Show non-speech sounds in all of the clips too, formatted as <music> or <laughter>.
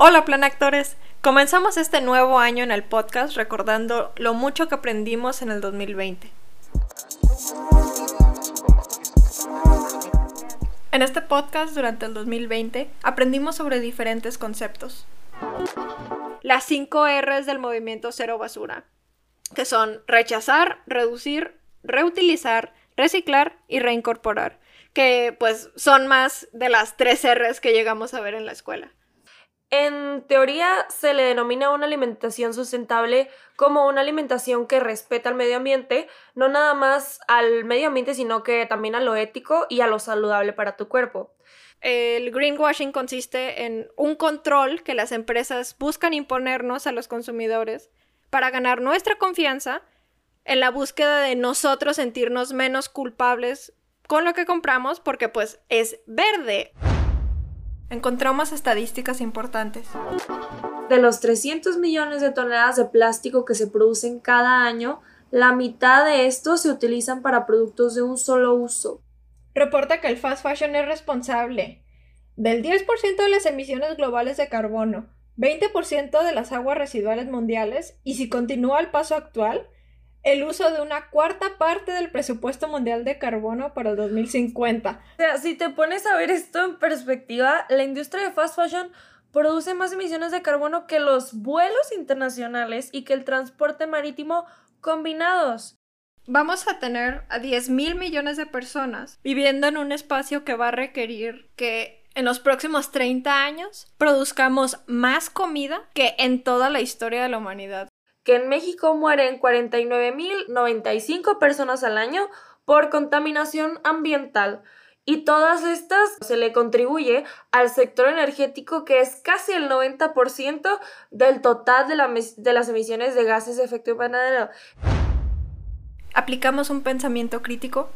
Hola planactores, comenzamos este nuevo año en el podcast recordando lo mucho que aprendimos en el 2020. En este podcast durante el 2020 aprendimos sobre diferentes conceptos. Las 5 R's del movimiento cero basura, que son rechazar, reducir, reutilizar, reciclar y reincorporar, que pues son más de las 3 R's que llegamos a ver en la escuela. En teoría se le denomina una alimentación sustentable como una alimentación que respeta al medio ambiente, no nada más al medio ambiente, sino que también a lo ético y a lo saludable para tu cuerpo. El greenwashing consiste en un control que las empresas buscan imponernos a los consumidores para ganar nuestra confianza en la búsqueda de nosotros sentirnos menos culpables con lo que compramos porque pues es verde encontramos estadísticas importantes. De los 300 millones de toneladas de plástico que se producen cada año, la mitad de estos se utilizan para productos de un solo uso. Reporta que el fast fashion es responsable del 10% de las emisiones globales de carbono, 20% de las aguas residuales mundiales y si continúa el paso actual, el uso de una cuarta parte del presupuesto mundial de carbono para el 2050. O sea, si te pones a ver esto en perspectiva, la industria de fast fashion produce más emisiones de carbono que los vuelos internacionales y que el transporte marítimo combinados. Vamos a tener a 10 mil millones de personas viviendo en un espacio que va a requerir que en los próximos 30 años produzcamos más comida que en toda la historia de la humanidad que en México mueren 49.095 personas al año por contaminación ambiental. Y todas estas se le contribuye al sector energético que es casi el 90% del total de, de las emisiones de gases de efecto invernadero. ¿Aplicamos un pensamiento crítico?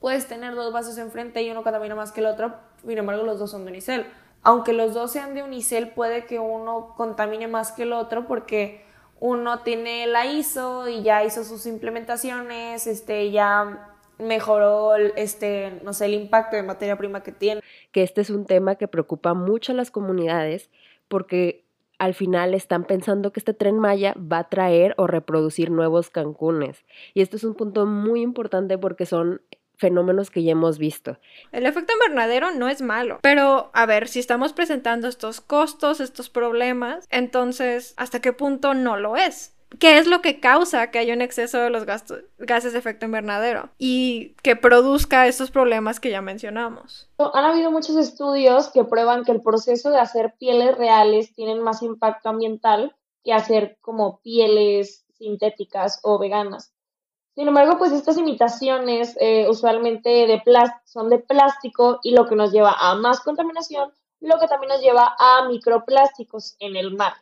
Puedes tener dos vasos enfrente y uno contamina más que el otro, sin embargo los dos son de unicel. Aunque los dos sean de unicel, puede que uno contamine más que el otro porque uno tiene la ISO y ya hizo sus implementaciones, este, ya mejoró este, no sé, el impacto de materia prima que tiene. Que este es un tema que preocupa mucho a las comunidades porque al final están pensando que este tren Maya va a traer o reproducir nuevos Cancunes. Y esto es un punto muy importante porque son fenómenos que ya hemos visto. El efecto invernadero no es malo, pero a ver, si estamos presentando estos costos, estos problemas, entonces, ¿hasta qué punto no lo es? ¿Qué es lo que causa que haya un exceso de los gases de efecto invernadero y que produzca estos problemas que ya mencionamos? Han habido muchos estudios que prueban que el proceso de hacer pieles reales tiene más impacto ambiental que hacer como pieles sintéticas o veganas. Sin embargo, pues estas imitaciones eh, usualmente de son de plástico y lo que nos lleva a más contaminación, lo que también nos lleva a microplásticos en el mar.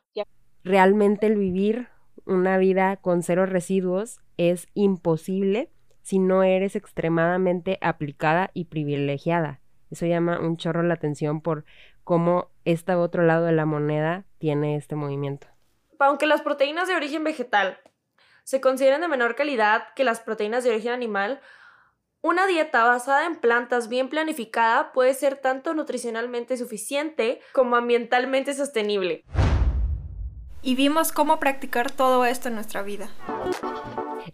Realmente el vivir una vida con cero residuos es imposible si no eres extremadamente aplicada y privilegiada. Eso llama un chorro la atención por cómo este otro lado de la moneda tiene este movimiento. Aunque las proteínas de origen vegetal se consideran de menor calidad que las proteínas de origen animal, una dieta basada en plantas bien planificada puede ser tanto nutricionalmente suficiente como ambientalmente sostenible. Y vimos cómo practicar todo esto en nuestra vida.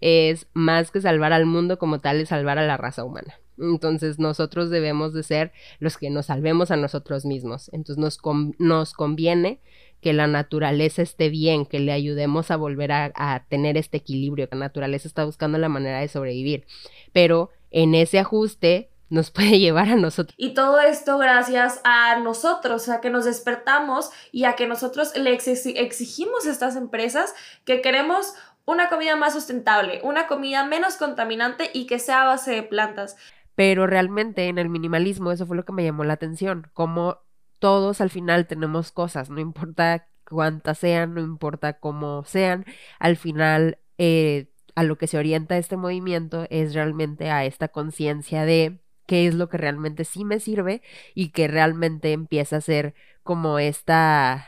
Es más que salvar al mundo como tal, es salvar a la raza humana. Entonces nosotros debemos de ser los que nos salvemos a nosotros mismos. Entonces nos, nos conviene que la naturaleza esté bien, que le ayudemos a volver a, tener este equilibrio, que la naturaleza está buscando la manera de sobrevivir. Pero en ese ajuste nos <laughs> puede llevar a nosotros. Y todo esto gracias a nosotros, a que nos despertamos y a que nosotros le exigimos a estas empresas que queremos una comida más sustentable, una comida menos contaminante y que sea a base de plantas. Pero realmente en el minimalismo eso fue lo que me llamó la atención, como todos al final tenemos cosas, no importa cuántas sean, no importa cómo sean, al final eh, a lo que se orienta este movimiento es realmente a esta conciencia de qué es lo que realmente sí me sirve y que realmente empieza a ser como esta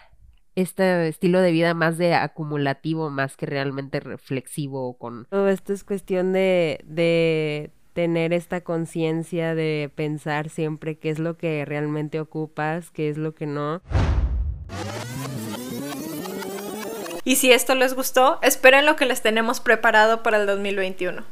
este estilo de vida más de acumulativo más que realmente reflexivo con todo esto es cuestión de, de tener esta conciencia de pensar siempre qué es lo que realmente ocupas, qué es lo que no. Y si esto les gustó, esperen lo que les tenemos preparado para el 2021.